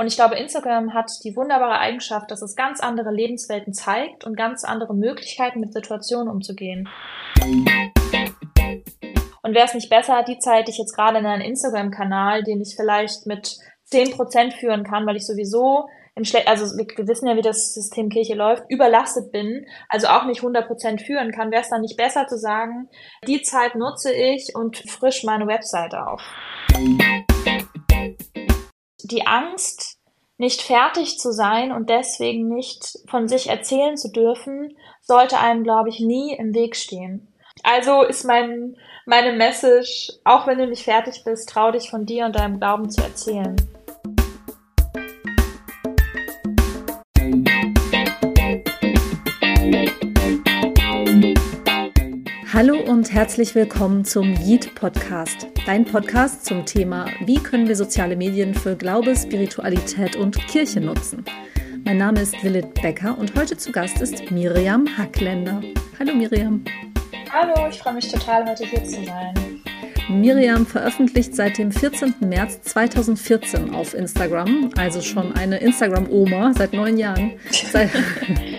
Und ich glaube, Instagram hat die wunderbare Eigenschaft, dass es ganz andere Lebenswelten zeigt und ganz andere Möglichkeiten mit Situationen umzugehen. Und wäre es nicht besser, die Zeit, die ich jetzt gerade in einen Instagram-Kanal, den ich vielleicht mit 10% führen kann, weil ich sowieso im Schle also wir, wir, wissen ja, wie das System Kirche läuft, überlastet bin, also auch nicht 100% führen kann, wäre es dann nicht besser zu sagen, die Zeit nutze ich und frisch meine Webseite auf. Die Angst, nicht fertig zu sein und deswegen nicht von sich erzählen zu dürfen, sollte einem, glaube ich, nie im Weg stehen. Also ist mein, meine Message, auch wenn du nicht fertig bist, trau dich von dir und deinem Glauben zu erzählen. Und herzlich willkommen zum Yeet Podcast, dein Podcast zum Thema, wie können wir soziale Medien für Glaube, Spiritualität und Kirche nutzen. Mein Name ist Willit Becker und heute zu Gast ist Miriam Hackländer. Hallo Miriam. Hallo, ich freue mich total, heute hier zu sein. Miriam veröffentlicht seit dem 14. März 2014 auf Instagram, also schon eine Instagram-Oma seit neun Jahren. Seit,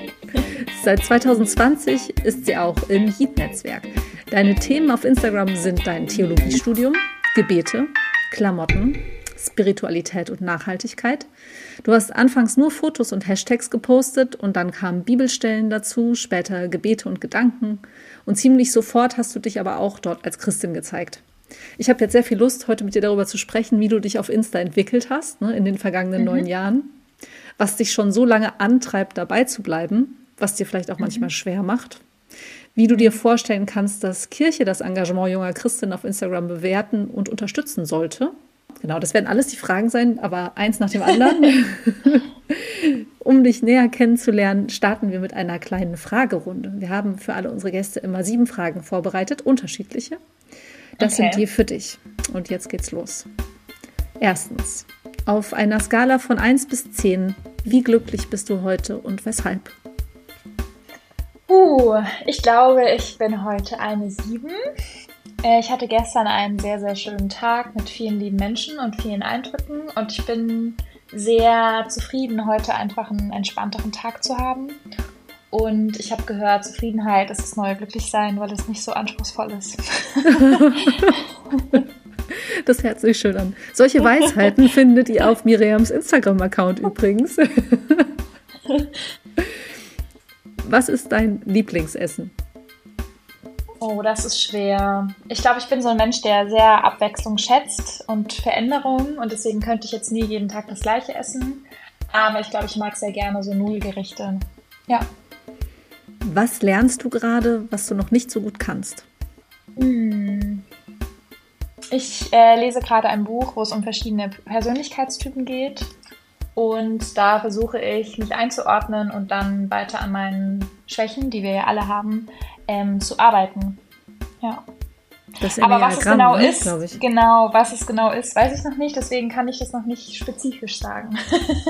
seit 2020 ist sie auch im Heat-Netzwerk. Deine Themen auf Instagram sind dein Theologiestudium, Gebete, Klamotten, Spiritualität und Nachhaltigkeit. Du hast anfangs nur Fotos und Hashtags gepostet und dann kamen Bibelstellen dazu, später Gebete und Gedanken und ziemlich sofort hast du dich aber auch dort als Christin gezeigt. Ich habe jetzt sehr viel Lust, heute mit dir darüber zu sprechen, wie du dich auf Insta entwickelt hast ne, in den vergangenen mhm. neun Jahren, was dich schon so lange antreibt, dabei zu bleiben, was dir vielleicht auch mhm. manchmal schwer macht, wie du dir vorstellen kannst, dass Kirche das Engagement junger Christinnen auf Instagram bewerten und unterstützen sollte. Genau, das werden alles die Fragen sein, aber eins nach dem anderen. um dich näher kennenzulernen, starten wir mit einer kleinen Fragerunde. Wir haben für alle unsere Gäste immer sieben Fragen vorbereitet, unterschiedliche. Das okay. sind die für dich. Und jetzt geht's los. Erstens, auf einer Skala von 1 bis 10, wie glücklich bist du heute und weshalb? Uh, ich glaube, ich bin heute eine 7. Äh, ich hatte gestern einen sehr, sehr schönen Tag mit vielen lieben Menschen und vielen Eindrücken und ich bin sehr zufrieden, heute einfach einen entspannteren Tag zu haben. Und ich habe gehört, Zufriedenheit ist das neue Glücklichsein, weil es nicht so anspruchsvoll ist. Das hört sich schön an. Solche Weisheiten findet ihr auf Miriams Instagram-Account übrigens. Was ist dein Lieblingsessen? Oh, das ist schwer. Ich glaube, ich bin so ein Mensch, der sehr Abwechslung schätzt und Veränderung und deswegen könnte ich jetzt nie jeden Tag das gleiche essen. Aber ich glaube, ich mag sehr gerne so Nudelgerichte. Ja. Was lernst du gerade, was du noch nicht so gut kannst? Hm. Ich äh, lese gerade ein Buch, wo es um verschiedene Persönlichkeitstypen geht. Und da versuche ich, mich einzuordnen und dann weiter an meinen Schwächen, die wir ja alle haben, ähm, zu arbeiten. Ja. Aber was es genau ne, ist, genau, was es genau ist, weiß ich noch nicht, deswegen kann ich das noch nicht spezifisch sagen.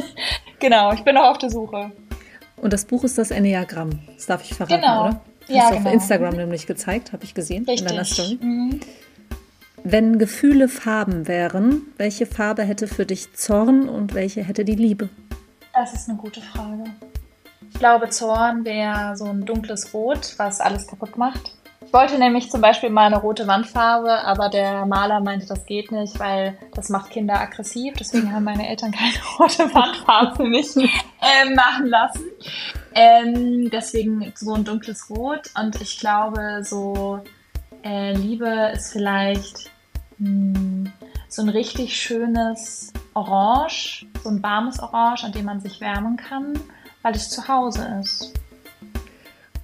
genau, ich bin noch auf der Suche. Und das Buch ist das Enneagramm, das darf ich verraten, genau. oder? Hast ja, du genau. auf Instagram nämlich gezeigt, habe ich gesehen Richtig. in deiner Story. Mhm. Wenn Gefühle Farben wären, welche Farbe hätte für dich Zorn und welche hätte die Liebe? Das ist eine gute Frage. Ich glaube, Zorn wäre so ein dunkles Rot, was alles kaputt macht. Ich wollte nämlich zum Beispiel mal eine rote Wandfarbe, aber der Maler meinte, das geht nicht, weil das macht Kinder aggressiv. Deswegen haben meine Eltern keine rote Wandfarbe für mich ähm, machen lassen. Ähm, deswegen so ein dunkles Rot. Und ich glaube, so äh, Liebe ist vielleicht mh, hm, so ein richtig schönes Orange, so ein warmes Orange, an dem man sich wärmen kann weil es zu Hause ist.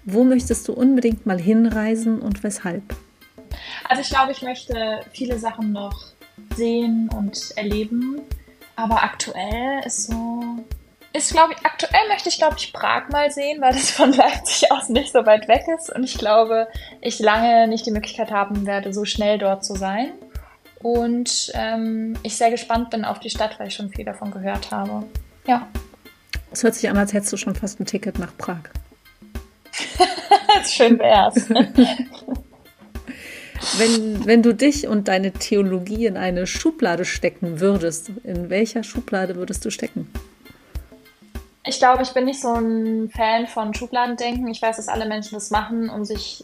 Wo möchtest du unbedingt mal hinreisen und weshalb? Also ich glaube, ich möchte viele Sachen noch sehen und erleben. Aber aktuell ist so. Ist, glaube ich, aktuell möchte ich, glaube ich, Prag mal sehen, weil das von Leipzig aus nicht so weit weg ist. Und ich glaube, ich lange nicht die Möglichkeit haben werde, so schnell dort zu sein. Und ähm, ich sehr gespannt bin auf die Stadt, weil ich schon viel davon gehört habe. Ja. Es hört sich an, als hättest du schon fast ein Ticket nach Prag. Schön wär's. Wenn, wenn du dich und deine Theologie in eine Schublade stecken würdest, in welcher Schublade würdest du stecken? Ich glaube, ich bin nicht so ein Fan von Schubladendenken. Ich weiß, dass alle Menschen das machen, um sich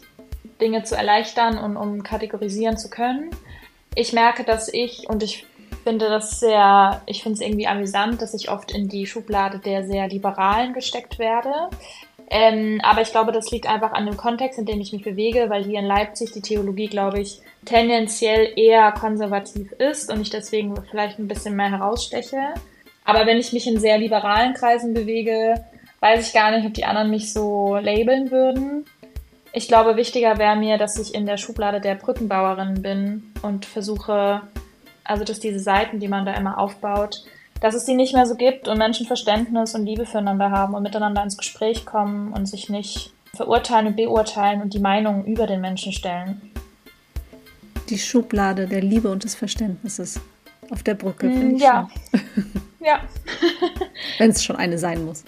Dinge zu erleichtern und um kategorisieren zu können. Ich merke, dass ich, und ich finde das sehr, ich finde es irgendwie amüsant, dass ich oft in die Schublade der sehr Liberalen gesteckt werde. Ähm, aber ich glaube, das liegt einfach an dem Kontext, in dem ich mich bewege, weil hier in Leipzig die Theologie, glaube ich, tendenziell eher konservativ ist und ich deswegen vielleicht ein bisschen mehr heraussteche. Aber wenn ich mich in sehr liberalen Kreisen bewege, weiß ich gar nicht, ob die anderen mich so labeln würden. Ich glaube, wichtiger wäre mir, dass ich in der Schublade der Brückenbauerin bin und versuche, also dass diese Seiten, die man da immer aufbaut, dass es die nicht mehr so gibt und Menschen Verständnis und Liebe füreinander haben und miteinander ins Gespräch kommen und sich nicht verurteilen und beurteilen und die Meinungen über den Menschen stellen. Die Schublade der Liebe und des Verständnisses auf der Brücke, mm, ich. Ja. ja. Wenn es schon eine sein muss.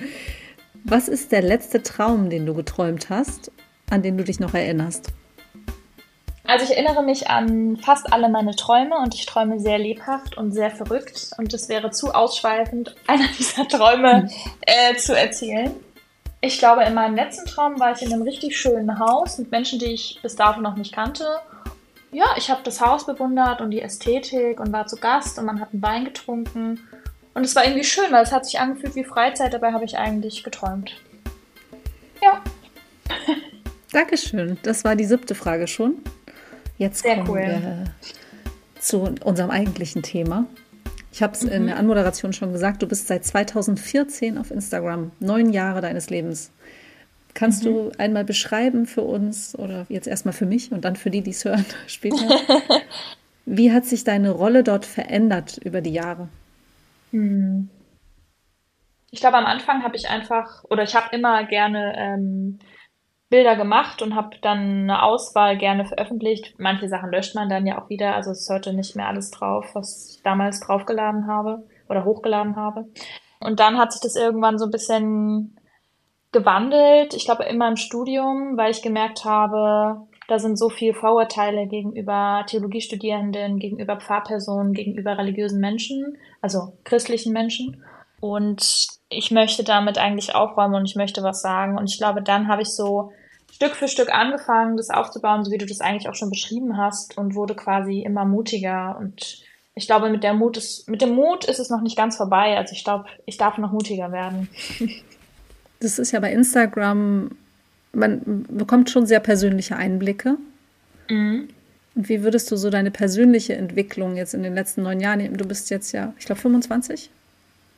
Was ist der letzte Traum, den du geträumt hast, an den du dich noch erinnerst? Also ich erinnere mich an fast alle meine Träume und ich träume sehr lebhaft und sehr verrückt und es wäre zu ausschweifend, einer dieser Träume hm. äh, zu erzählen. Ich glaube, in meinem letzten Traum war ich in einem richtig schönen Haus mit Menschen, die ich bis dato noch nicht kannte. Ja, ich habe das Haus bewundert und die Ästhetik und war zu Gast und man hat einen Wein getrunken. Und es war irgendwie schön, weil es hat sich angefühlt wie Freizeit, dabei habe ich eigentlich geträumt. Ja. Dankeschön. Das war die siebte Frage schon. Jetzt Sehr kommen cool. wir zu unserem eigentlichen Thema. Ich habe es Mhm. in der Anmoderation schon gesagt, du bist seit 2014 auf Instagram, neun Jahre deines Lebens. Kannst Mhm. du einmal beschreiben für uns oder jetzt erstmal für mich und dann für die, die es hören später? Wie hat sich deine Rolle dort verändert über die Jahre? Hm. Ich glaube, am Anfang habe ich einfach, oder ich habe immer gerne ähm, Bilder gemacht und habe dann eine Auswahl gerne veröffentlicht. Manche Sachen löscht man dann ja auch wieder, also es ist heute nicht mehr alles drauf, was ich damals draufgeladen habe oder hochgeladen habe. Und dann hat sich das irgendwann so ein bisschen gewandelt. Ich glaube immer im Studium, weil ich gemerkt habe, da sind so viele Vorurteile gegenüber Theologiestudierenden, gegenüber Pfarrpersonen, gegenüber religiösen Menschen, also christlichen Menschen. Und ich möchte damit eigentlich aufräumen und ich möchte was sagen. Und ich glaube, dann habe ich so Stück für Stück angefangen, das aufzubauen, so wie du das eigentlich auch schon beschrieben hast und wurde quasi immer mutiger. Und ich glaube, mit der Mut ist, mit dem Mut ist es noch nicht ganz vorbei. Also ich glaube, ich darf noch mutiger werden. Das ist ja bei Instagram, man bekommt schon sehr persönliche Einblicke. Mhm. Und wie würdest du so deine persönliche Entwicklung jetzt in den letzten neun Jahren, nehmen? du bist jetzt ja, ich glaube, 25?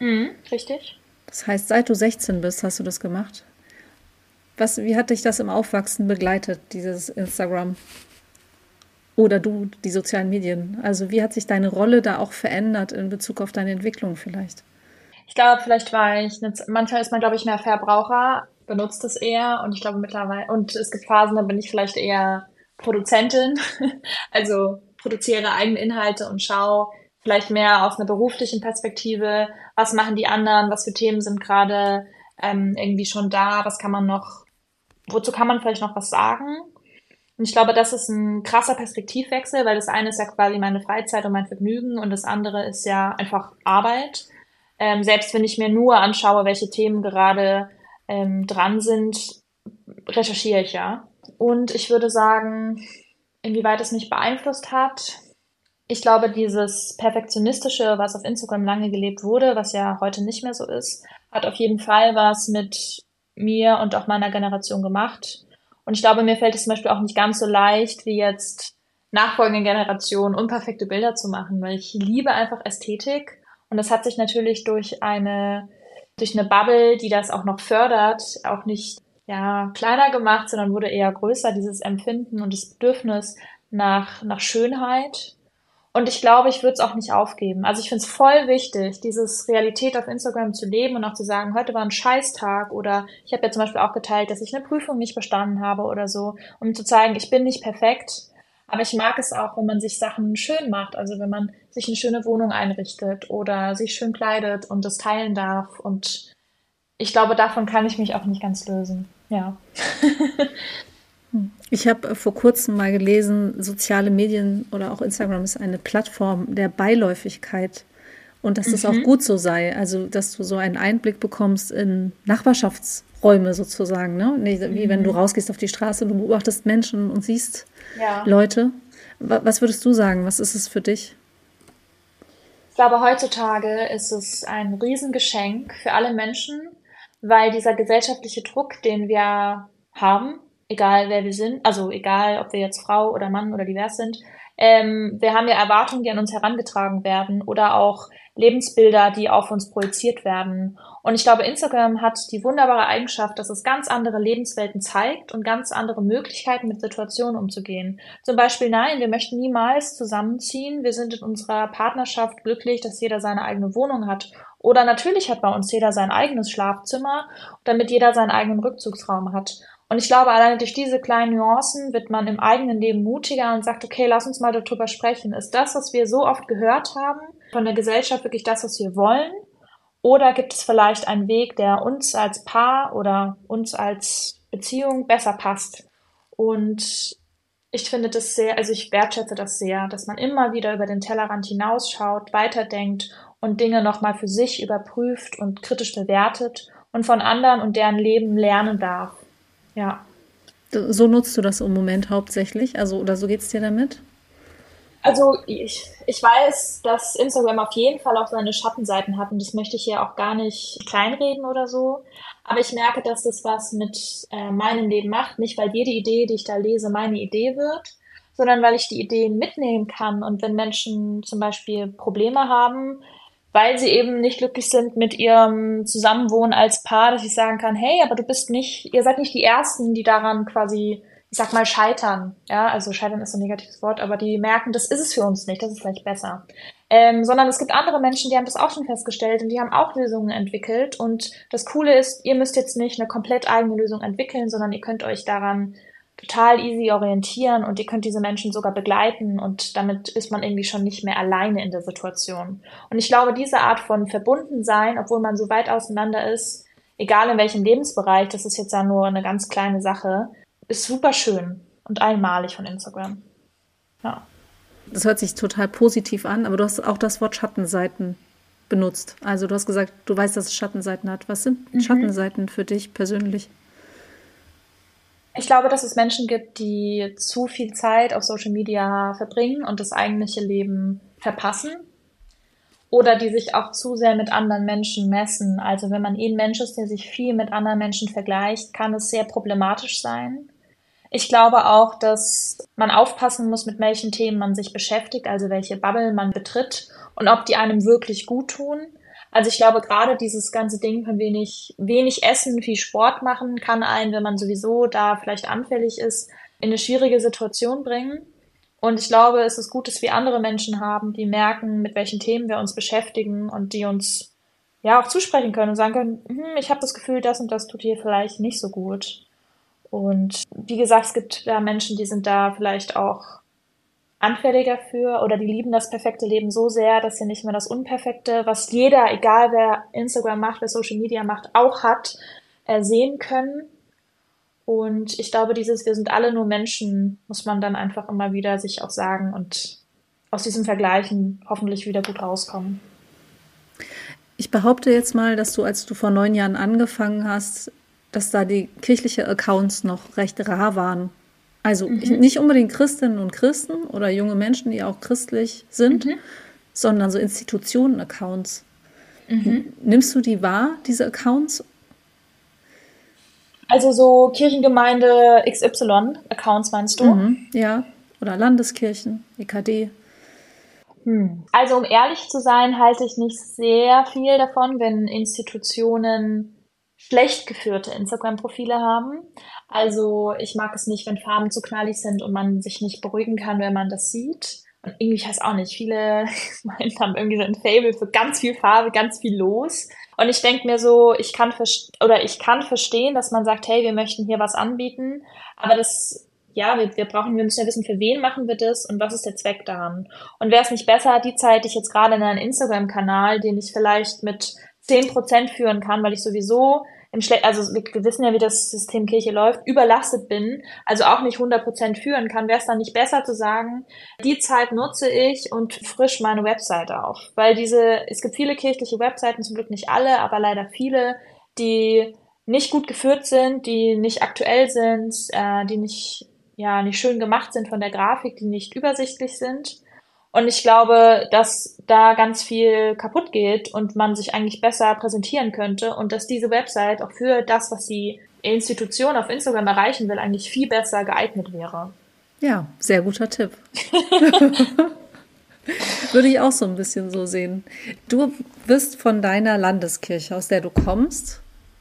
Mhm, richtig. Das heißt, seit du 16 bist, hast du das gemacht. Was, wie hat dich das im Aufwachsen begleitet, dieses Instagram? Oder du, die sozialen Medien? Also wie hat sich deine Rolle da auch verändert in Bezug auf deine Entwicklung vielleicht? Ich glaube, vielleicht war ich, manchmal ist man, glaube ich, mehr Verbraucher, benutzt es eher und ich glaube mittlerweile, und es gibt Phasen, da bin ich vielleicht eher Produzentin, also produziere eigene Inhalte und schaue vielleicht mehr aus einer beruflichen Perspektive, was machen die anderen, was für Themen sind gerade ähm, irgendwie schon da, was kann man noch, wozu kann man vielleicht noch was sagen? Und ich glaube, das ist ein krasser Perspektivwechsel, weil das eine ist ja quasi meine Freizeit und mein Vergnügen und das andere ist ja einfach Arbeit. Ähm, selbst wenn ich mir nur anschaue, welche Themen gerade ähm, dran sind, recherchiere ich ja. Und ich würde sagen, inwieweit es mich beeinflusst hat. Ich glaube, dieses Perfektionistische, was auf Instagram lange gelebt wurde, was ja heute nicht mehr so ist, hat auf jeden Fall was mit mir und auch meiner Generation gemacht. Und ich glaube, mir fällt es zum Beispiel auch nicht ganz so leicht, wie jetzt nachfolgenden Generationen unperfekte Bilder zu machen, weil ich liebe einfach Ästhetik. Und das hat sich natürlich durch eine, durch eine Bubble, die das auch noch fördert, auch nicht ja, kleiner gemacht, sondern wurde eher größer, dieses Empfinden und das Bedürfnis nach, nach Schönheit. Und ich glaube, ich würde es auch nicht aufgeben. Also ich finde es voll wichtig, dieses Realität auf Instagram zu leben und auch zu sagen, heute war ein Scheißtag oder ich habe ja zum Beispiel auch geteilt, dass ich eine Prüfung nicht bestanden habe oder so, um zu zeigen, ich bin nicht perfekt. Aber ich mag es auch, wenn man sich Sachen schön macht. Also wenn man sich eine schöne Wohnung einrichtet oder sich schön kleidet und das teilen darf. Und ich glaube, davon kann ich mich auch nicht ganz lösen. Ja. Ich habe vor kurzem mal gelesen, soziale Medien oder auch Instagram ist eine Plattform der Beiläufigkeit und dass das auch Mhm. gut so sei. Also, dass du so einen Einblick bekommst in Nachbarschaftsräume sozusagen, ne? Wie wenn du rausgehst auf die Straße und du beobachtest Menschen und siehst Ja. Leute. Wa- Was würdest du sagen? Was ist es für dich? Ich glaube, heutzutage ist es ein Riesengeschenk für alle Menschen, weil dieser gesellschaftliche Druck, den wir haben, egal wer wir sind, also egal, ob wir jetzt Frau oder Mann oder divers sind, ähm, wir haben ja Erwartungen, die an uns herangetragen werden oder auch Lebensbilder, die auf uns projiziert werden. Und ich glaube, Instagram hat die wunderbare Eigenschaft, dass es ganz andere Lebenswelten zeigt und ganz andere Möglichkeiten, mit Situationen umzugehen. Zum Beispiel, nein, wir möchten niemals zusammenziehen. Wir sind in unserer Partnerschaft glücklich, dass jeder seine eigene Wohnung hat. Oder natürlich hat bei uns jeder sein eigenes Schlafzimmer, damit jeder seinen eigenen Rückzugsraum hat. Und ich glaube, alleine durch diese kleinen Nuancen wird man im eigenen Leben mutiger und sagt, okay, lass uns mal darüber sprechen. Ist das, was wir so oft gehört haben, von der Gesellschaft wirklich das, was wir wollen? Oder gibt es vielleicht einen Weg, der uns als Paar oder uns als Beziehung besser passt? Und ich finde das sehr, also ich wertschätze das sehr, dass man immer wieder über den Tellerrand hinausschaut, weiterdenkt und Dinge nochmal für sich überprüft und kritisch bewertet und von anderen und deren Leben lernen darf. Ja. So nutzt du das im Moment hauptsächlich? Also, oder so geht's dir damit? Also ich, ich weiß, dass Instagram auf jeden Fall auch seine Schattenseiten hat und das möchte ich hier auch gar nicht kleinreden oder so. Aber ich merke, dass das was mit äh, meinem Leben macht. Nicht, weil jede Idee, die ich da lese, meine Idee wird, sondern weil ich die Ideen mitnehmen kann. Und wenn Menschen zum Beispiel Probleme haben, weil sie eben nicht glücklich sind mit ihrem Zusammenwohnen als Paar, dass ich sagen kann, hey, aber du bist nicht, ihr seid nicht die Ersten, die daran quasi, ich sag mal, scheitern. Ja, also scheitern ist ein negatives Wort, aber die merken, das ist es für uns nicht, das ist vielleicht besser. Ähm, sondern es gibt andere Menschen, die haben das auch schon festgestellt und die haben auch Lösungen entwickelt. Und das Coole ist, ihr müsst jetzt nicht eine komplett eigene Lösung entwickeln, sondern ihr könnt euch daran total easy orientieren und ihr könnt diese Menschen sogar begleiten und damit ist man irgendwie schon nicht mehr alleine in der Situation. Und ich glaube, diese Art von Verbundensein, obwohl man so weit auseinander ist, egal in welchem Lebensbereich, das ist jetzt ja nur eine ganz kleine Sache, ist super schön und einmalig von Instagram. Ja. Das hört sich total positiv an, aber du hast auch das Wort Schattenseiten benutzt. Also du hast gesagt, du weißt, dass es Schattenseiten hat. Was sind Mhm. Schattenseiten für dich persönlich? Ich glaube, dass es Menschen gibt, die zu viel Zeit auf Social Media verbringen und das eigentliche Leben verpassen. Oder die sich auch zu sehr mit anderen Menschen messen. Also wenn man eh ein Mensch ist, der sich viel mit anderen Menschen vergleicht, kann es sehr problematisch sein. Ich glaube auch, dass man aufpassen muss, mit welchen Themen man sich beschäftigt, also welche Bubble man betritt und ob die einem wirklich gut tun. Also ich glaube, gerade dieses ganze Ding von wenig, wenig Essen, viel Sport machen, kann einen, wenn man sowieso da vielleicht anfällig ist, in eine schwierige Situation bringen. Und ich glaube, es ist gut, dass wir andere Menschen haben, die merken, mit welchen Themen wir uns beschäftigen und die uns ja auch zusprechen können und sagen können, hm, ich habe das Gefühl, das und das tut dir vielleicht nicht so gut. Und wie gesagt, es gibt da Menschen, die sind da vielleicht auch anfälliger für oder die lieben das perfekte Leben so sehr, dass sie nicht mehr das Unperfekte, was jeder, egal wer Instagram macht, wer Social Media macht, auch hat, äh, sehen können. Und ich glaube, dieses Wir sind alle nur Menschen, muss man dann einfach immer wieder sich auch sagen und aus diesem Vergleichen hoffentlich wieder gut rauskommen. Ich behaupte jetzt mal, dass du, als du vor neun Jahren angefangen hast, dass da die kirchliche Accounts noch recht rar waren. Also Mhm. nicht unbedingt Christinnen und Christen oder junge Menschen, die auch christlich sind, Mhm. sondern so Institutionen-Accounts. Mhm. Nimmst du die wahr, diese Accounts? Also so Kirchengemeinde XY-Accounts meinst du? Mhm, ja. Oder Landeskirchen, EKD. Hm. Also um ehrlich zu sein, halte ich nicht sehr viel davon, wenn Institutionen schlecht geführte Instagram-Profile haben. Also ich mag es nicht, wenn Farben zu knallig sind und man sich nicht beruhigen kann, wenn man das sieht. Und irgendwie, ich weiß auch nicht, viele haben irgendwie so ein Fable für ganz viel Farbe, ganz viel los. Und ich denke mir so, ich kann oder ich kann verstehen, dass man sagt, hey, wir möchten hier was anbieten, aber das ja, wir, wir brauchen, wir müssen ja wissen, für wen machen wir das und was ist der Zweck daran. Und wäre es nicht besser, die Zeit, die ich jetzt gerade in einen Instagram-Kanal, den ich vielleicht mit zehn Prozent führen kann, weil ich sowieso im Schle also wir, wir wissen ja, wie das System Kirche läuft, überlastet bin, also auch nicht 100% führen kann, wäre es dann nicht besser zu sagen, die Zeit nutze ich und frisch meine Webseite auf. Weil diese, es gibt viele kirchliche Webseiten, zum Glück nicht alle, aber leider viele, die nicht gut geführt sind, die nicht aktuell sind, äh, die nicht, ja, nicht schön gemacht sind von der Grafik, die nicht übersichtlich sind. Und ich glaube, dass da ganz viel kaputt geht und man sich eigentlich besser präsentieren könnte und dass diese Website auch für das, was die Institution auf Instagram erreichen will, eigentlich viel besser geeignet wäre. Ja, sehr guter Tipp. Würde ich auch so ein bisschen so sehen. Du wirst von deiner Landeskirche, aus der du kommst,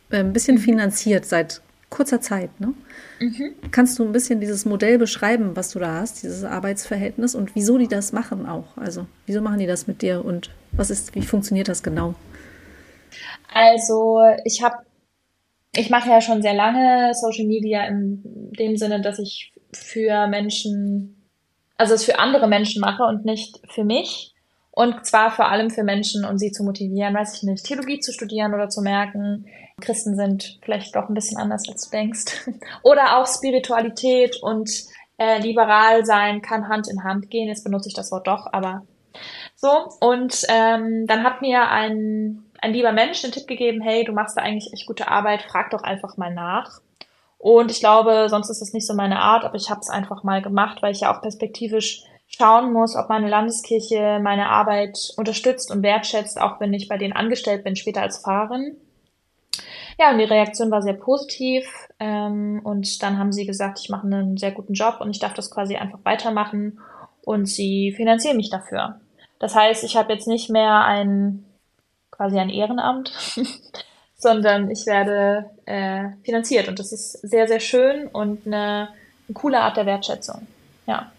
äh, ein bisschen mhm. finanziert seit kurzer Zeit. Ne? Mhm. Kannst du ein bisschen dieses Modell beschreiben, was du da hast, dieses Arbeitsverhältnis und wieso die das machen auch? Also wieso machen die das mit dir und was ist, wie funktioniert das genau? Also ich habe, ich mache ja schon sehr lange Social Media in dem Sinne, dass ich für Menschen, also es für andere Menschen mache und nicht für mich. Und zwar vor allem für Menschen, um sie zu motivieren, weiß ich nicht, Theologie zu studieren oder zu merken, Christen sind vielleicht doch ein bisschen anders, als du denkst. Oder auch Spiritualität und äh, liberal sein kann Hand in Hand gehen. Jetzt benutze ich das Wort doch, aber so. Und ähm, dann hat mir ein, ein lieber Mensch den Tipp gegeben, hey, du machst da eigentlich echt gute Arbeit, frag doch einfach mal nach. Und ich glaube, sonst ist das nicht so meine Art, aber ich habe es einfach mal gemacht, weil ich ja auch perspektivisch schauen muss, ob meine Landeskirche meine Arbeit unterstützt und wertschätzt, auch wenn ich bei denen angestellt bin, später als Fahrerin. Ja, und die Reaktion war sehr positiv. Ähm, und dann haben sie gesagt, ich mache einen sehr guten Job und ich darf das quasi einfach weitermachen. Und sie finanzieren mich dafür. Das heißt, ich habe jetzt nicht mehr ein quasi ein Ehrenamt, sondern ich werde äh, finanziert. Und das ist sehr, sehr schön und eine, eine coole Art der Wertschätzung. Ja.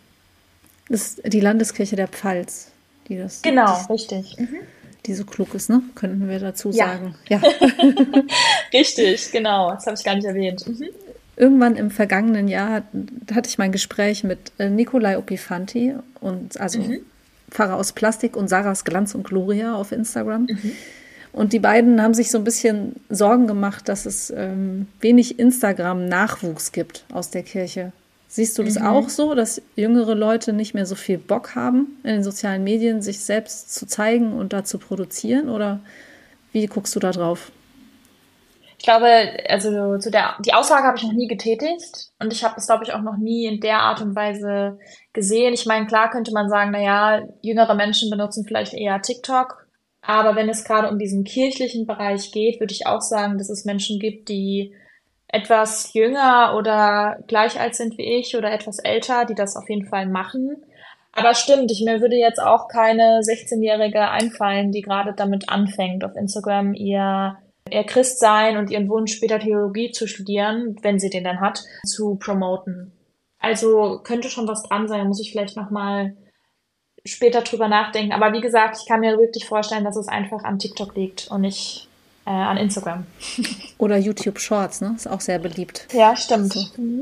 Das ist die Landeskirche der Pfalz, die das. Genau, das, richtig. Mhm die so klug ist, ne? Könnten wir dazu ja. sagen. Ja. Richtig, genau. Das habe ich gar nicht erwähnt. Mhm. Irgendwann im vergangenen Jahr hatte ich mein Gespräch mit äh, Nikolai Opifanti und also mhm. Pfarrer aus Plastik und Sarahs Glanz und Gloria auf Instagram. Mhm. Und die beiden haben sich so ein bisschen Sorgen gemacht, dass es ähm, wenig Instagram-Nachwuchs gibt aus der Kirche. Siehst du das mhm. auch so, dass jüngere Leute nicht mehr so viel Bock haben, in den sozialen Medien sich selbst zu zeigen und da zu produzieren? Oder wie guckst du da drauf? Ich glaube, also zu der die Aussage habe ich noch nie getätigt und ich habe es, glaube ich, auch noch nie in der Art und Weise gesehen. Ich meine, klar könnte man sagen, na ja, jüngere Menschen benutzen vielleicht eher TikTok, aber wenn es gerade um diesen kirchlichen Bereich geht, würde ich auch sagen, dass es Menschen gibt, die etwas jünger oder gleich alt sind wie ich oder etwas älter, die das auf jeden Fall machen. Aber stimmt, ich mir würde jetzt auch keine 16-Jährige einfallen, die gerade damit anfängt, auf Instagram ihr, ihr Christ sein und ihren Wunsch, später Theologie zu studieren, wenn sie den dann hat, zu promoten. Also könnte schon was dran sein, muss ich vielleicht nochmal später drüber nachdenken. Aber wie gesagt, ich kann mir wirklich vorstellen, dass es einfach an TikTok liegt und nicht äh, an Instagram. Oder YouTube Shorts, ne? Ist auch sehr beliebt. Ja, stimmt.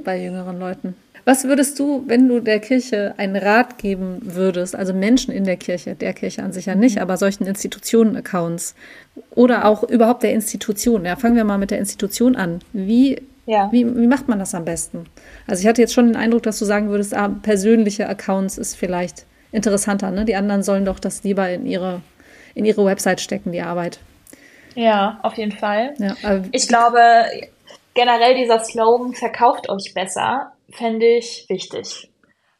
Bei jüngeren Leuten. Was würdest du, wenn du der Kirche einen Rat geben würdest, also Menschen in der Kirche, der Kirche an sich ja nicht, mhm. aber solchen Institutionen-Accounts oder auch überhaupt der Institution? Ja, fangen wir mal mit der Institution an. Wie, ja. wie, wie macht man das am besten? Also ich hatte jetzt schon den Eindruck, dass du sagen würdest, ah, persönliche Accounts ist vielleicht interessanter. Ne? Die anderen sollen doch das lieber in ihre, in ihre Website stecken, die Arbeit. Ja, auf jeden Fall. Ja, ich glaube, generell dieser Slogan, verkauft euch besser, fände ich wichtig.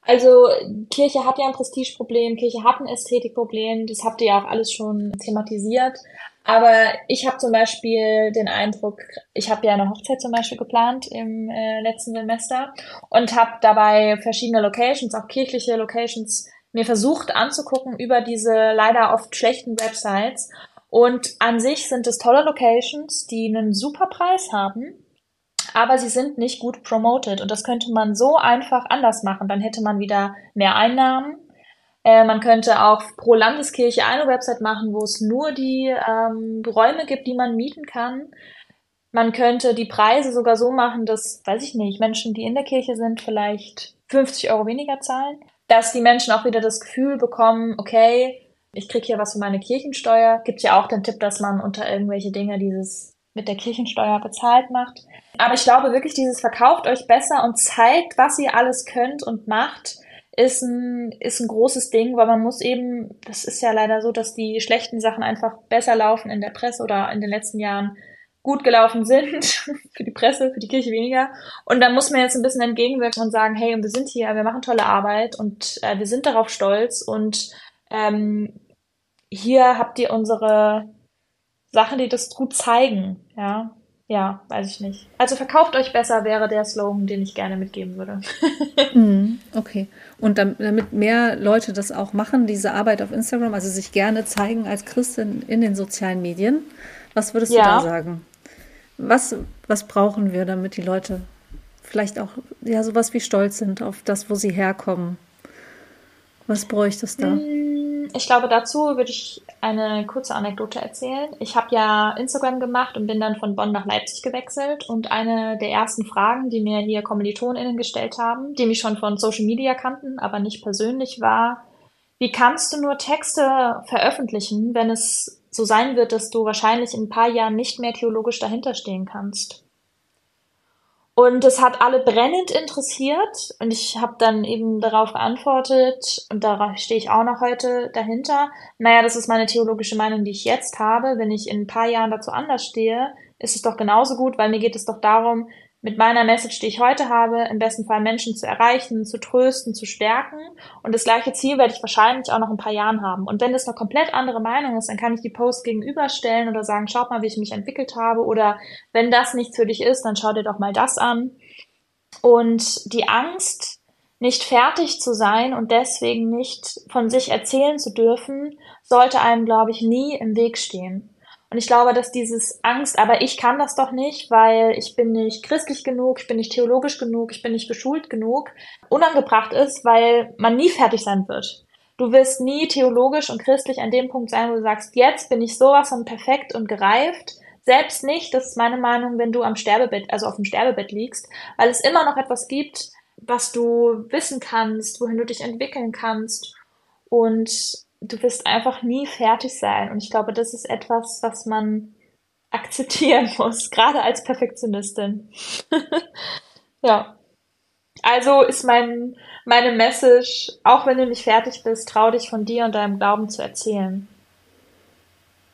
Also Kirche hat ja ein Prestigeproblem, Kirche hat ein Ästhetikproblem, das habt ihr ja auch alles schon thematisiert. Aber ich habe zum Beispiel den Eindruck, ich habe ja eine Hochzeit zum Beispiel geplant im äh, letzten Semester und habe dabei verschiedene Locations, auch kirchliche Locations, mir versucht anzugucken über diese leider oft schlechten Websites und an sich sind es tolle Locations, die einen super Preis haben, aber sie sind nicht gut promoted. Und das könnte man so einfach anders machen. Dann hätte man wieder mehr Einnahmen. Äh, man könnte auch pro Landeskirche eine Website machen, wo es nur die ähm, Räume gibt, die man mieten kann. Man könnte die Preise sogar so machen, dass, weiß ich nicht, Menschen, die in der Kirche sind, vielleicht 50 Euro weniger zahlen. Dass die Menschen auch wieder das Gefühl bekommen, okay, ich kriege hier was für meine Kirchensteuer. Gibt ja auch den Tipp, dass man unter irgendwelche Dinge dieses mit der Kirchensteuer bezahlt macht. Aber ich glaube wirklich, dieses verkauft euch besser und zeigt, was ihr alles könnt und macht, ist ein, ist ein großes Ding, weil man muss eben, das ist ja leider so, dass die schlechten Sachen einfach besser laufen in der Presse oder in den letzten Jahren gut gelaufen sind, für die Presse, für die Kirche weniger. Und da muss man jetzt ein bisschen entgegenwirken und sagen, hey, wir sind hier, wir machen tolle Arbeit und äh, wir sind darauf stolz und ähm, hier habt ihr unsere Sachen, die das gut zeigen, ja. Ja, weiß ich nicht. Also verkauft euch besser wäre der Slogan, den ich gerne mitgeben würde. mm, okay. Und damit mehr Leute das auch machen, diese Arbeit auf Instagram, also sich gerne zeigen als Christin in den sozialen Medien, was würdest ja. du da sagen? Was, was brauchen wir, damit die Leute vielleicht auch ja sowas wie stolz sind auf das, wo sie herkommen? Was bräuchte es da? Mm, ich glaube, dazu würde ich eine kurze Anekdote erzählen. Ich habe ja Instagram gemacht und bin dann von Bonn nach Leipzig gewechselt. Und eine der ersten Fragen, die mir hier KommilitonInnen gestellt haben, die mich schon von Social Media kannten, aber nicht persönlich, war, wie kannst du nur Texte veröffentlichen, wenn es so sein wird, dass du wahrscheinlich in ein paar Jahren nicht mehr theologisch dahinterstehen kannst? Und es hat alle brennend interessiert und ich habe dann eben darauf geantwortet und darauf stehe ich auch noch heute dahinter. Naja, das ist meine theologische Meinung, die ich jetzt habe. Wenn ich in ein paar Jahren dazu anders stehe, ist es doch genauso gut, weil mir geht es doch darum, mit meiner Message, die ich heute habe, im besten Fall Menschen zu erreichen, zu trösten, zu stärken. Und das gleiche Ziel werde ich wahrscheinlich auch noch ein paar Jahren haben. Und wenn das eine komplett andere Meinung ist, dann kann ich die Post gegenüberstellen oder sagen, schaut mal, wie ich mich entwickelt habe. Oder wenn das nichts für dich ist, dann schau dir doch mal das an. Und die Angst, nicht fertig zu sein und deswegen nicht von sich erzählen zu dürfen, sollte einem, glaube ich, nie im Weg stehen. Und ich glaube, dass dieses Angst, aber ich kann das doch nicht, weil ich bin nicht christlich genug, ich bin nicht theologisch genug, ich bin nicht geschult genug, unangebracht ist, weil man nie fertig sein wird. Du wirst nie theologisch und christlich an dem Punkt sein, wo du sagst, jetzt bin ich sowas von perfekt und gereift. Selbst nicht, das ist meine Meinung, wenn du am Sterbebett, also auf dem Sterbebett liegst, weil es immer noch etwas gibt, was du wissen kannst, wohin du dich entwickeln kannst. Und du wirst einfach nie fertig sein. Und ich glaube, das ist etwas, was man akzeptieren muss, gerade als Perfektionistin. ja. Also ist mein, meine Message, auch wenn du nicht fertig bist, trau dich von dir und deinem Glauben zu erzählen.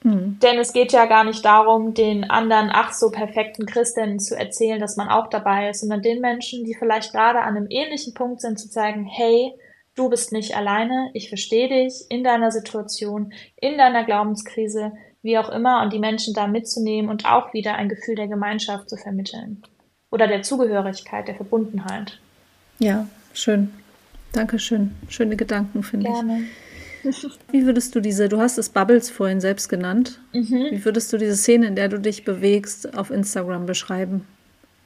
Mhm. Denn es geht ja gar nicht darum, den anderen ach so perfekten Christinnen zu erzählen, dass man auch dabei ist, sondern den Menschen, die vielleicht gerade an einem ähnlichen Punkt sind, zu zeigen, hey, Du bist nicht alleine, ich verstehe dich in deiner Situation, in deiner Glaubenskrise, wie auch immer, und die Menschen da mitzunehmen und auch wieder ein Gefühl der Gemeinschaft zu vermitteln. Oder der Zugehörigkeit, der Verbundenheit. Ja, schön. Dankeschön. Schöne Gedanken, finde ich. Gerne. Wie würdest du diese, du hast es Bubbles vorhin selbst genannt, mhm. wie würdest du diese Szene, in der du dich bewegst, auf Instagram beschreiben?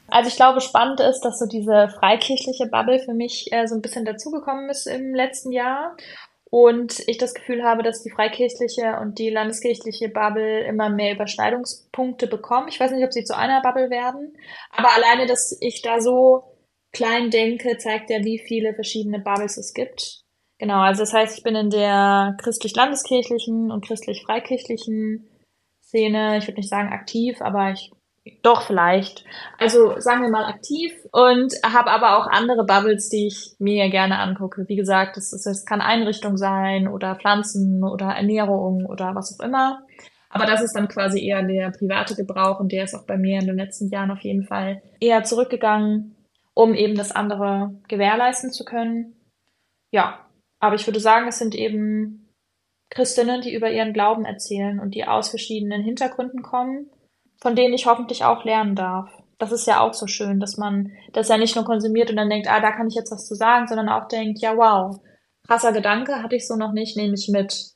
Also ich glaube, spannend ist, dass so diese freikirchliche Bubble für mich äh, so ein bisschen dazugekommen ist im letzten Jahr. Und ich das Gefühl habe, dass die freikirchliche und die landeskirchliche Bubble immer mehr Überschneidungspunkte bekommen. Ich weiß nicht, ob sie zu einer Bubble werden, aber alleine, dass ich da so klein denke, zeigt ja, wie viele verschiedene Bubbles es gibt. Genau, also das heißt, ich bin in der christlich-landeskirchlichen und christlich-freikirchlichen Szene, ich würde nicht sagen aktiv, aber ich doch, vielleicht. Also sagen wir mal aktiv und habe aber auch andere Bubbles, die ich mir gerne angucke. Wie gesagt, ist, das kann Einrichtung sein oder Pflanzen oder Ernährung oder was auch immer. Aber das ist dann quasi eher der private Gebrauch und der ist auch bei mir in den letzten Jahren auf jeden Fall eher zurückgegangen, um eben das andere gewährleisten zu können. Ja, aber ich würde sagen, es sind eben Christinnen, die über ihren Glauben erzählen und die aus verschiedenen Hintergründen kommen von denen ich hoffentlich auch lernen darf. Das ist ja auch so schön, dass man das ja nicht nur konsumiert und dann denkt, ah, da kann ich jetzt was zu sagen, sondern auch denkt, ja, wow, krasser Gedanke, hatte ich so noch nicht, nehme ich mit.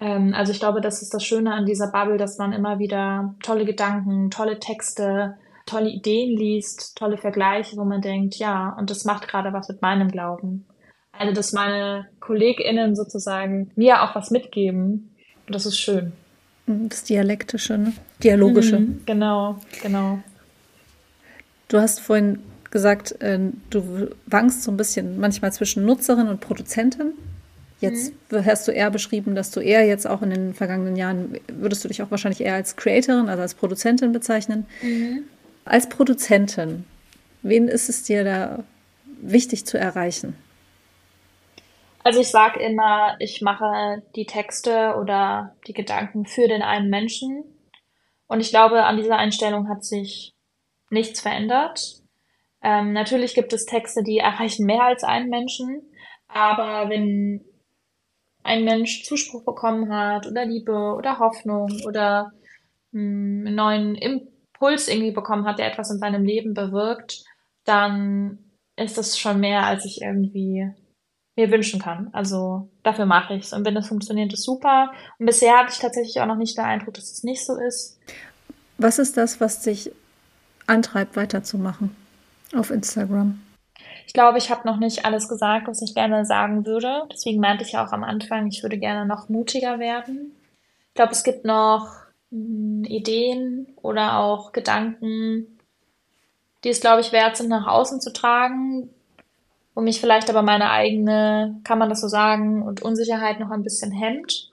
Ähm, also ich glaube, das ist das Schöne an dieser Bubble, dass man immer wieder tolle Gedanken, tolle Texte, tolle Ideen liest, tolle Vergleiche, wo man denkt, ja, und das macht gerade was mit meinem Glauben. Also, dass meine KollegInnen sozusagen mir auch was mitgeben. Und das ist schön. Das Dialektische, ne? Dialogische. Mhm, genau, genau. Du hast vorhin gesagt, äh, du wankst so ein bisschen manchmal zwischen Nutzerin und Produzentin. Jetzt mhm. hast du eher beschrieben, dass du eher jetzt auch in den vergangenen Jahren, würdest du dich auch wahrscheinlich eher als Creatorin, also als Produzentin bezeichnen. Mhm. Als Produzentin, wen ist es dir da wichtig zu erreichen? Also ich sage immer, ich mache die Texte oder die Gedanken für den einen Menschen. Und ich glaube, an dieser Einstellung hat sich nichts verändert. Ähm, natürlich gibt es Texte, die erreichen mehr als einen Menschen. Aber wenn ein Mensch Zuspruch bekommen hat oder Liebe oder Hoffnung oder hm, einen neuen Impuls irgendwie bekommen hat, der etwas in seinem Leben bewirkt, dann ist das schon mehr, als ich irgendwie mir wünschen kann. Also dafür mache ich es. Und wenn es funktioniert, ist super. Und bisher hatte ich tatsächlich auch noch nicht den Eindruck, dass es nicht so ist. Was ist das, was dich antreibt, weiterzumachen auf Instagram? Ich glaube, ich habe noch nicht alles gesagt, was ich gerne sagen würde. Deswegen meinte ich ja auch am Anfang, ich würde gerne noch mutiger werden. Ich glaube, es gibt noch hm, Ideen oder auch Gedanken, die es, glaube ich, wert sind, nach außen zu tragen, wo mich vielleicht aber meine eigene, kann man das so sagen, und Unsicherheit noch ein bisschen hemmt.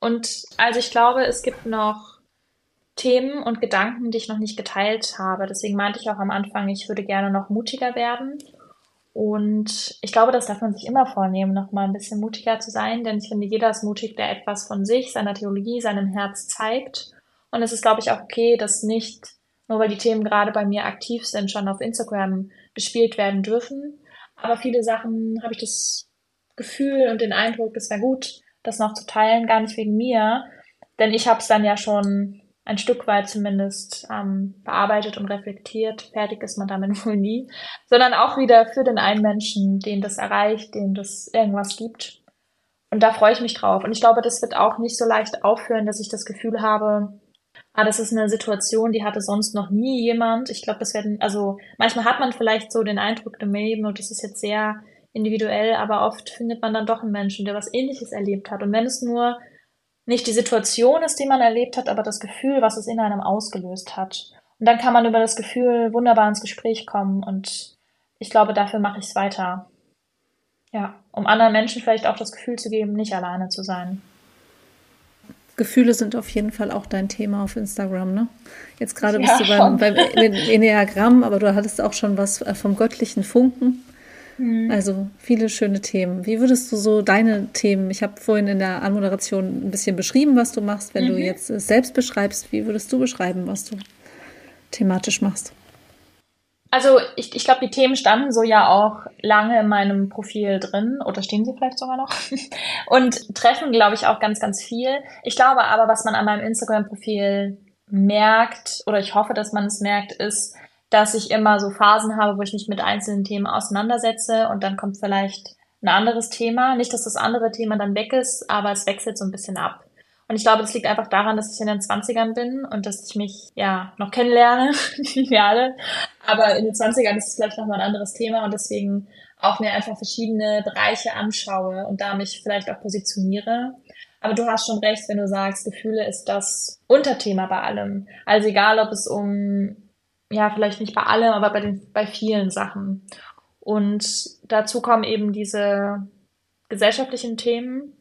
Und also ich glaube, es gibt noch Themen und Gedanken, die ich noch nicht geteilt habe. Deswegen meinte ich auch am Anfang, ich würde gerne noch mutiger werden. Und ich glaube, das darf man sich immer vornehmen, noch mal ein bisschen mutiger zu sein, denn ich finde, jeder ist mutig, der etwas von sich, seiner Theologie, seinem Herz zeigt. Und es ist, glaube ich, auch okay, dass nicht, nur weil die Themen gerade bei mir aktiv sind, schon auf Instagram bespielt werden dürfen. Aber viele Sachen habe ich das Gefühl und den Eindruck, es wäre gut, das noch zu teilen, gar nicht wegen mir, denn ich habe es dann ja schon ein Stück weit zumindest ähm, bearbeitet und reflektiert. Fertig ist man damit wohl nie, sondern auch wieder für den einen Menschen, den das erreicht, dem das irgendwas gibt. Und da freue ich mich drauf. Und ich glaube, das wird auch nicht so leicht aufhören, dass ich das Gefühl habe, ah, das ist eine Situation, die hatte sonst noch nie jemand. Ich glaube, das werden, also manchmal hat man vielleicht so den Eindruck im Leben und das ist jetzt sehr individuell, aber oft findet man dann doch einen Menschen, der was ähnliches erlebt hat. Und wenn es nur nicht die Situation ist, die man erlebt hat, aber das Gefühl, was es in einem ausgelöst hat. Und dann kann man über das Gefühl wunderbar ins Gespräch kommen und ich glaube, dafür mache ich es weiter. Ja, um anderen Menschen vielleicht auch das Gefühl zu geben, nicht alleine zu sein. Gefühle sind auf jeden Fall auch dein Thema auf Instagram, ne? Jetzt gerade bist ja, du beim, beim Enneagramm, aber du hattest auch schon was äh, vom göttlichen Funken. Mhm. Also viele schöne Themen. Wie würdest du so deine Themen, ich habe vorhin in der Anmoderation ein bisschen beschrieben, was du machst, wenn mhm. du jetzt es selbst beschreibst, wie würdest du beschreiben, was du thematisch machst? Also ich, ich glaube, die Themen standen so ja auch lange in meinem Profil drin oder stehen sie vielleicht sogar noch und treffen, glaube ich, auch ganz, ganz viel. Ich glaube aber, was man an meinem Instagram-Profil merkt oder ich hoffe, dass man es merkt, ist, dass ich immer so Phasen habe, wo ich mich mit einzelnen Themen auseinandersetze und dann kommt vielleicht ein anderes Thema. Nicht, dass das andere Thema dann weg ist, aber es wechselt so ein bisschen ab. Und ich glaube, das liegt einfach daran, dass ich in den 20ern bin und dass ich mich ja noch kennenlerne, wie alle. Aber in den 20ern ist es vielleicht nochmal ein anderes Thema und deswegen auch mir einfach verschiedene Bereiche anschaue und da mich vielleicht auch positioniere. Aber du hast schon recht, wenn du sagst, Gefühle ist das Unterthema bei allem. Also egal, ob es um ja, vielleicht nicht bei allem, aber bei den, bei vielen Sachen. Und dazu kommen eben diese gesellschaftlichen Themen.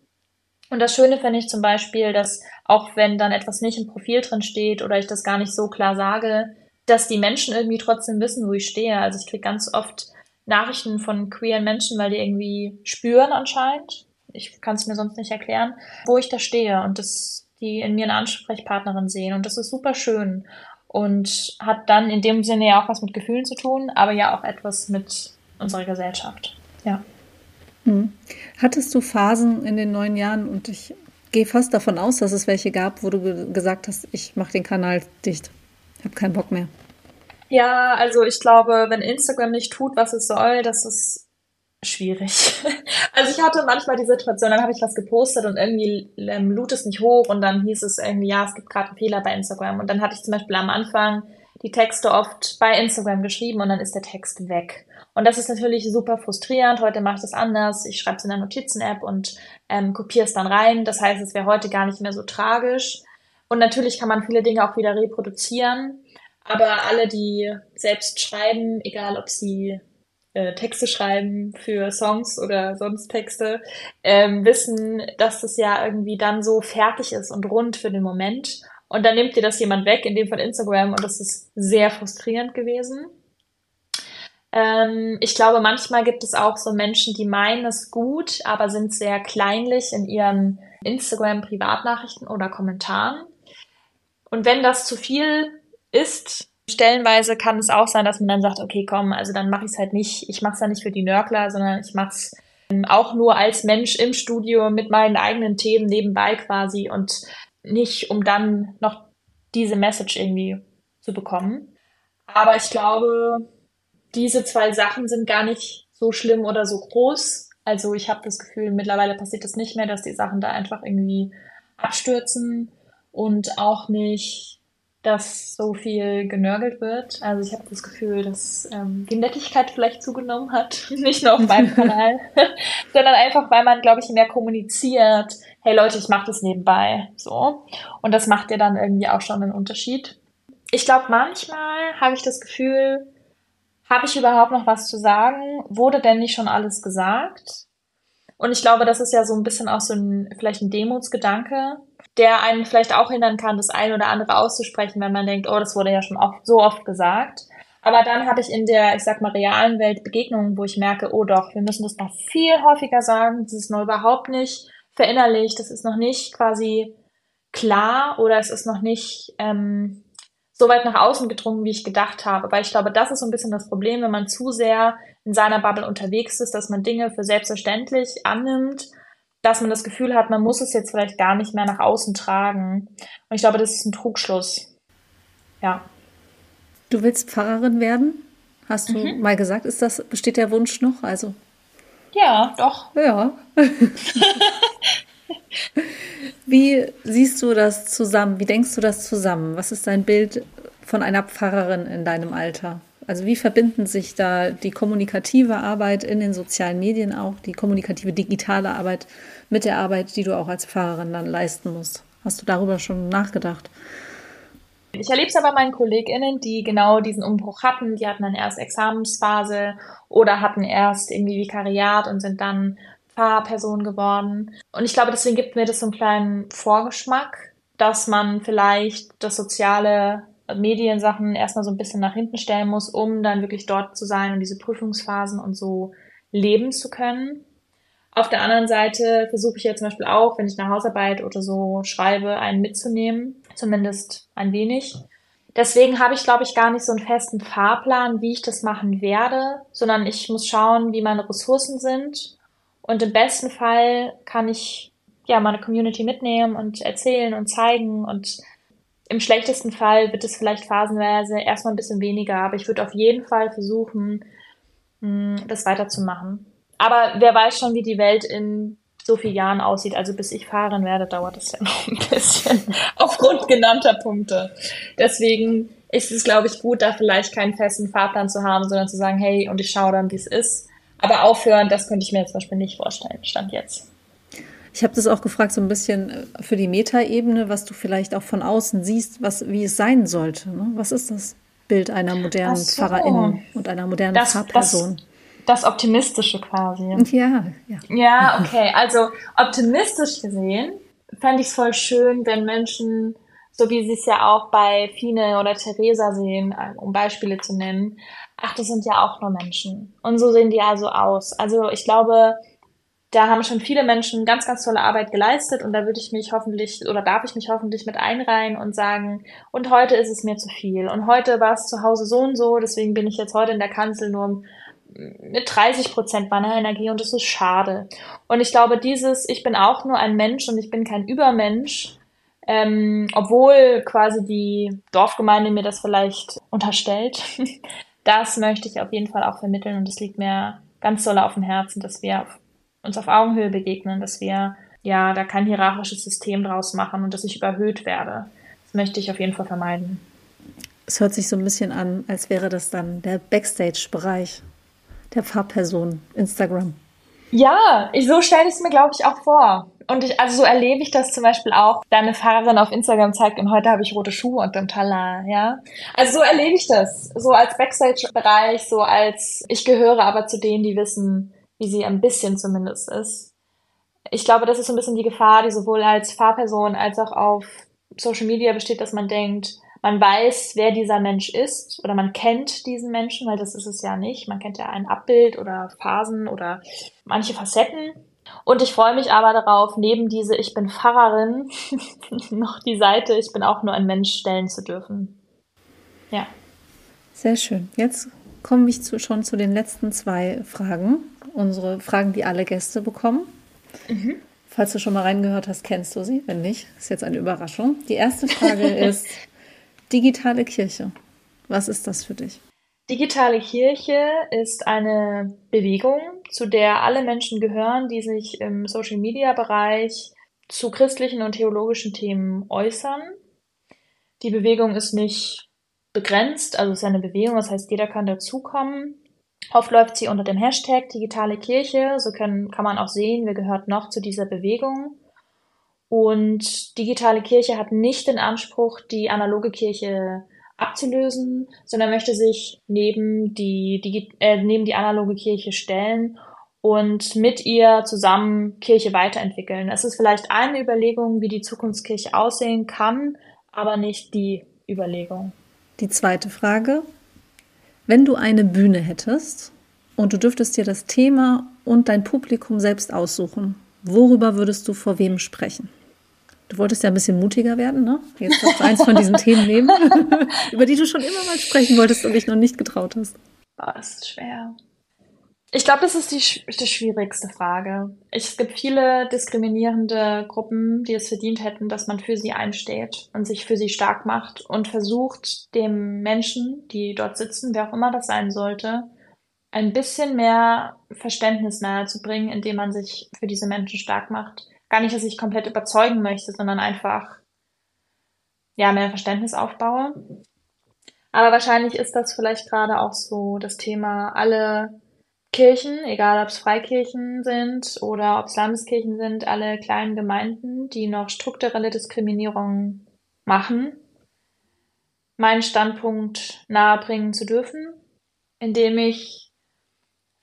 Und das Schöne finde ich zum Beispiel, dass auch wenn dann etwas nicht im Profil drin steht oder ich das gar nicht so klar sage, dass die Menschen irgendwie trotzdem wissen, wo ich stehe. Also ich kriege ganz oft Nachrichten von queeren Menschen, weil die irgendwie spüren anscheinend. Ich kann es mir sonst nicht erklären, wo ich da stehe und dass die in mir eine Ansprechpartnerin sehen. Und das ist super schön und hat dann in dem Sinne ja auch was mit Gefühlen zu tun, aber ja auch etwas mit unserer Gesellschaft. Ja. Hm. Hattest du Phasen in den neun Jahren und ich gehe fast davon aus, dass es welche gab, wo du gesagt hast, ich mache den Kanal dicht. Ich habe keinen Bock mehr. Ja, also ich glaube, wenn Instagram nicht tut, was es soll, das ist schwierig. Also ich hatte manchmal die Situation, dann habe ich was gepostet und irgendwie ähm, lud es nicht hoch und dann hieß es irgendwie, ja, es gibt gerade einen Fehler bei Instagram. Und dann hatte ich zum Beispiel am Anfang die Texte oft bei Instagram geschrieben und dann ist der Text weg. Und das ist natürlich super frustrierend. Heute mache ich das anders. Ich schreibe es in der Notizen-App und ähm, kopiere es dann rein. Das heißt, es wäre heute gar nicht mehr so tragisch. Und natürlich kann man viele Dinge auch wieder reproduzieren. Aber alle, die selbst schreiben, egal ob sie äh, Texte schreiben für Songs oder sonst Texte, ähm, wissen, dass das ja irgendwie dann so fertig ist und rund für den Moment. Und dann nimmt dir das jemand weg, in dem von Instagram, und das ist sehr frustrierend gewesen. Ähm, ich glaube, manchmal gibt es auch so Menschen, die meinen es gut, aber sind sehr kleinlich in ihren Instagram-Privatnachrichten oder Kommentaren. Und wenn das zu viel ist, stellenweise kann es auch sein, dass man dann sagt, okay, komm, also dann mache ich es halt nicht, ich mache es ja nicht für die Nörgler, sondern ich mache es ähm, auch nur als Mensch im Studio mit meinen eigenen Themen nebenbei quasi und nicht, um dann noch diese Message irgendwie zu bekommen. Aber ich glaube, diese zwei Sachen sind gar nicht so schlimm oder so groß. Also ich habe das Gefühl, mittlerweile passiert das nicht mehr, dass die Sachen da einfach irgendwie abstürzen und auch nicht, dass so viel genörgelt wird. Also ich habe das Gefühl, dass ähm, die Nettigkeit vielleicht zugenommen hat, nicht nur auf meinem Kanal, sondern einfach, weil man, glaube ich, mehr kommuniziert. Hey Leute, ich mache das nebenbei, so. Und das macht ja dann irgendwie auch schon einen Unterschied. Ich glaube, manchmal habe ich das Gefühl, habe ich überhaupt noch was zu sagen? Wurde denn nicht schon alles gesagt? Und ich glaube, das ist ja so ein bisschen auch so ein, vielleicht ein Demutsgedanke, der einen vielleicht auch hindern kann, das eine oder andere auszusprechen, wenn man denkt, oh, das wurde ja schon oft, so oft gesagt. Aber dann habe ich in der, ich sag mal, realen Welt Begegnungen, wo ich merke, oh doch, wir müssen das noch viel häufiger sagen. Das ist noch überhaupt nicht verinnerlicht, das ist noch nicht quasi klar oder es ist noch nicht ähm, so weit nach außen gedrungen, wie ich gedacht habe. Weil ich glaube, das ist so ein bisschen das Problem, wenn man zu sehr in seiner Bubble unterwegs ist, dass man Dinge für selbstverständlich annimmt, dass man das Gefühl hat, man muss es jetzt vielleicht gar nicht mehr nach außen tragen. Und ich glaube, das ist ein Trugschluss. Ja. Du willst Pfarrerin werden? Hast du mhm. mal gesagt, ist das, besteht der Wunsch noch? Also. Ja, doch. Ja. Wie siehst du das zusammen? Wie denkst du das zusammen? Was ist dein Bild von einer Pfarrerin in deinem Alter? Also wie verbinden sich da die kommunikative Arbeit in den sozialen Medien auch, die kommunikative digitale Arbeit mit der Arbeit, die du auch als Pfarrerin dann leisten musst? Hast du darüber schon nachgedacht? Ich erlebe es aber meinen KollegInnen, die genau diesen Umbruch hatten. Die hatten dann erst Examensphase oder hatten erst irgendwie Vikariat und sind dann Fahrperson geworden. Und ich glaube, deswegen gibt mir das so einen kleinen Vorgeschmack, dass man vielleicht das soziale Mediensachen erstmal so ein bisschen nach hinten stellen muss, um dann wirklich dort zu sein und diese Prüfungsphasen und so leben zu können. Auf der anderen Seite versuche ich ja zum Beispiel auch, wenn ich eine Hausarbeit oder so schreibe, einen mitzunehmen, zumindest ein wenig. Deswegen habe ich, glaube ich, gar nicht so einen festen Fahrplan, wie ich das machen werde, sondern ich muss schauen, wie meine Ressourcen sind und im besten Fall kann ich ja meine Community mitnehmen und erzählen und zeigen und im schlechtesten Fall wird es vielleicht phasenweise erstmal ein bisschen weniger, aber ich würde auf jeden Fall versuchen, hm, das weiterzumachen. Aber wer weiß schon, wie die Welt in so vielen Jahren aussieht. Also bis ich fahren werde, dauert es ja noch ein bisschen aufgrund genannter Punkte. Deswegen ist es, glaube ich, gut, da vielleicht keinen festen Fahrplan zu haben, sondern zu sagen, hey, und ich schaue dann, wie es ist. Aber aufhören, das könnte ich mir jetzt zum Beispiel nicht vorstellen, stand jetzt. Ich habe das auch gefragt, so ein bisschen äh, für die Metaebene, was du vielleicht auch von außen siehst, was, wie es sein sollte. Ne? Was ist das Bild einer modernen so. Pfarrerin und einer modernen das, Pfarrperson? Das, das Optimistische quasi. Ja, ja. Ja, okay. Also optimistisch gesehen fände ich es voll schön, wenn Menschen, so wie sie es ja auch bei Fine oder Theresa sehen, äh, um Beispiele zu nennen, ach, das sind ja auch nur Menschen. Und so sehen die also aus. Also ich glaube, da haben schon viele Menschen ganz, ganz tolle Arbeit geleistet und da würde ich mich hoffentlich oder darf ich mich hoffentlich mit einreihen und sagen, und heute ist es mir zu viel. Und heute war es zu Hause so und so, deswegen bin ich jetzt heute in der Kanzel nur mit 30 Prozent meiner Energie und das ist schade. Und ich glaube, dieses, ich bin auch nur ein Mensch und ich bin kein Übermensch, ähm, obwohl quasi die Dorfgemeinde mir das vielleicht unterstellt, das möchte ich auf jeden Fall auch vermitteln und es liegt mir ganz doll auf dem Herzen, dass wir uns auf Augenhöhe begegnen, dass wir ja da kein hierarchisches System draus machen und dass ich überhöht werde. Das möchte ich auf jeden Fall vermeiden. Es hört sich so ein bisschen an, als wäre das dann der Backstage-Bereich der Fahrperson Instagram. Ja, ich, so stelle ich es mir, glaube ich, auch vor. Und ich, also so erlebe ich das zum Beispiel auch. Deine Fahrerin auf Instagram zeigt und heute habe ich rote Schuhe und dann Tala, ja. Also so erlebe ich das. So als Backstage-Bereich, so als ich gehöre aber zu denen, die wissen, wie sie ein bisschen zumindest ist. Ich glaube, das ist so ein bisschen die Gefahr, die sowohl als Fahrperson als auch auf Social Media besteht, dass man denkt, man weiß, wer dieser Mensch ist oder man kennt diesen Menschen, weil das ist es ja nicht. Man kennt ja ein Abbild oder Phasen oder manche Facetten. Und ich freue mich aber darauf, neben diese Ich bin Pfarrerin noch die Seite Ich bin auch nur ein Mensch stellen zu dürfen. Ja. Sehr schön. Jetzt komme ich zu, schon zu den letzten zwei Fragen. Unsere Fragen, die alle Gäste bekommen. Mhm. Falls du schon mal reingehört hast, kennst du sie. Wenn nicht, ist jetzt eine Überraschung. Die erste Frage ist, Digitale Kirche. Was ist das für dich? Digitale Kirche ist eine Bewegung, zu der alle Menschen gehören, die sich im Social-Media-Bereich zu christlichen und theologischen Themen äußern. Die Bewegung ist nicht begrenzt, also es ist eine Bewegung, das heißt, jeder kann dazukommen. Oft läuft sie unter dem Hashtag Digitale Kirche, so können, kann man auch sehen, wer gehört noch zu dieser Bewegung. Und digitale Kirche hat nicht den Anspruch, die analoge Kirche abzulösen, sondern möchte sich neben die, die, äh, neben die analoge Kirche stellen und mit ihr zusammen Kirche weiterentwickeln. Es ist vielleicht eine Überlegung, wie die Zukunftskirche aussehen kann, aber nicht die Überlegung. Die zweite Frage. Wenn du eine Bühne hättest und du dürftest dir das Thema und dein Publikum selbst aussuchen, Worüber würdest du vor wem sprechen? Du wolltest ja ein bisschen mutiger werden, ne? Jetzt darfst du eins von diesen Themen nehmen, über die du schon immer mal sprechen wolltest und dich noch nicht getraut hast. Boah, das ist schwer. Ich glaube, das ist die, die schwierigste Frage. Es gibt viele diskriminierende Gruppen, die es verdient hätten, dass man für sie einsteht und sich für sie stark macht und versucht, dem Menschen, die dort sitzen, wer auch immer das sein sollte, ein bisschen mehr Verständnis nahezubringen, indem man sich für diese Menschen stark macht. Gar nicht, dass ich komplett überzeugen möchte, sondern einfach ja mehr Verständnis aufbaue. Aber wahrscheinlich ist das vielleicht gerade auch so das Thema alle Kirchen, egal ob es Freikirchen sind oder ob es Landeskirchen sind, alle kleinen Gemeinden, die noch strukturelle Diskriminierung machen, meinen Standpunkt nahebringen zu dürfen, indem ich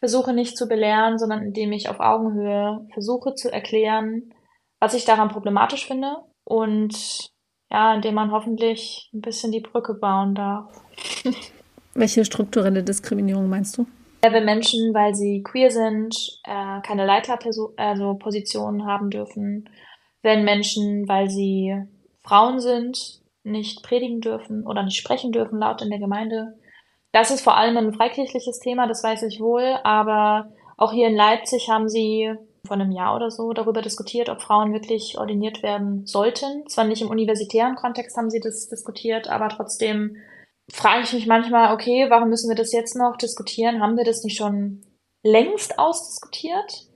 versuche nicht zu belehren, sondern indem ich auf Augenhöhe versuche zu erklären, was ich daran problematisch finde und ja, indem man hoffentlich ein bisschen die Brücke bauen darf. Welche strukturelle Diskriminierung meinst du? Ja, wenn Menschen, weil sie queer sind, äh, keine Leiterpositionen also haben dürfen, wenn Menschen, weil sie Frauen sind, nicht predigen dürfen oder nicht sprechen dürfen laut in der Gemeinde, das ist vor allem ein freikirchliches Thema, das weiß ich wohl, aber auch hier in Leipzig haben sie vor einem Jahr oder so darüber diskutiert, ob Frauen wirklich ordiniert werden sollten. Zwar nicht im universitären Kontext haben sie das diskutiert, aber trotzdem frage ich mich manchmal, okay, warum müssen wir das jetzt noch diskutieren? Haben wir das nicht schon längst ausdiskutiert?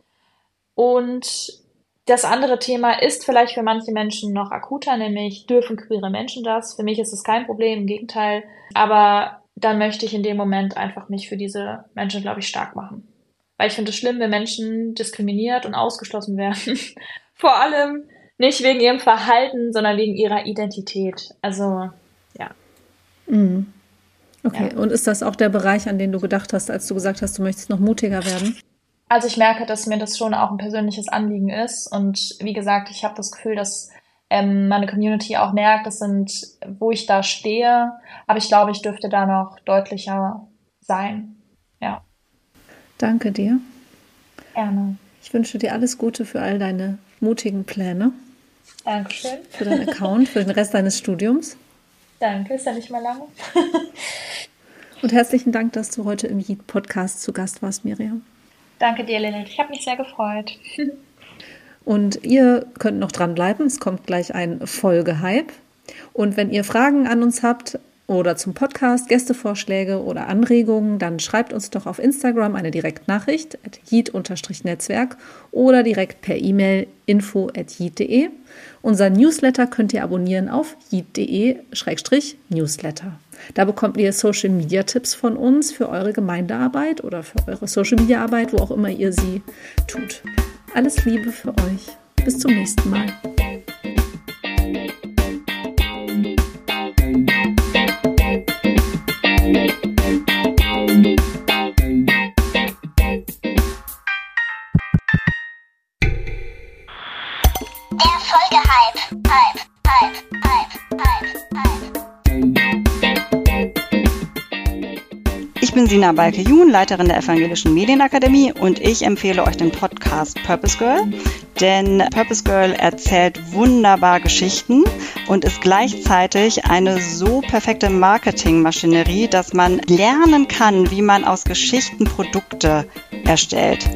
Und das andere Thema ist vielleicht für manche Menschen noch akuter, nämlich dürfen queere Menschen das? Für mich ist es kein Problem, im Gegenteil. Aber dann möchte ich in dem Moment einfach mich für diese Menschen, glaube ich, stark machen. Weil ich finde es schlimm, wenn Menschen diskriminiert und ausgeschlossen werden. Vor allem nicht wegen ihrem Verhalten, sondern wegen ihrer Identität. Also, ja. Mhm. Okay, ja. und ist das auch der Bereich, an den du gedacht hast, als du gesagt hast, du möchtest noch mutiger werden? Also ich merke, dass mir das schon auch ein persönliches Anliegen ist. Und wie gesagt, ich habe das Gefühl, dass ähm, meine Community auch merkt, das sind, wo ich da stehe. Aber ich glaube, ich dürfte da noch deutlicher sein. Ja. Danke dir. Gerne. Ich wünsche dir alles Gute für all deine mutigen Pläne. Dankeschön. Für deinen Account, für den Rest deines Studiums. Danke, ist ja nicht mal lange. Und herzlichen Dank, dass du heute im Yeet-Podcast zu Gast warst, Miriam. Danke dir, Lilith. Ich habe mich sehr gefreut. Und ihr könnt noch dranbleiben. Es kommt gleich ein Folgehype. Und wenn ihr Fragen an uns habt oder zum Podcast, Gästevorschläge oder Anregungen, dann schreibt uns doch auf Instagram eine Direktnachricht at netzwerk oder direkt per E-Mail info at yeet.de. Unser Newsletter könnt ihr abonnieren auf yeet.de-newsletter. Da bekommt ihr Social Media Tipps von uns für eure Gemeindearbeit oder für eure Social Media Arbeit, wo auch immer ihr sie tut. Alles Liebe für euch. bis zum nächsten Mal. Bin Sina Balke-Jun, Leiterin der Evangelischen Medienakademie und ich empfehle euch den Podcast Purpose Girl, denn Purpose Girl erzählt wunderbar Geschichten und ist gleichzeitig eine so perfekte Marketingmaschinerie, dass man lernen kann, wie man aus Geschichten Produkte erstellt.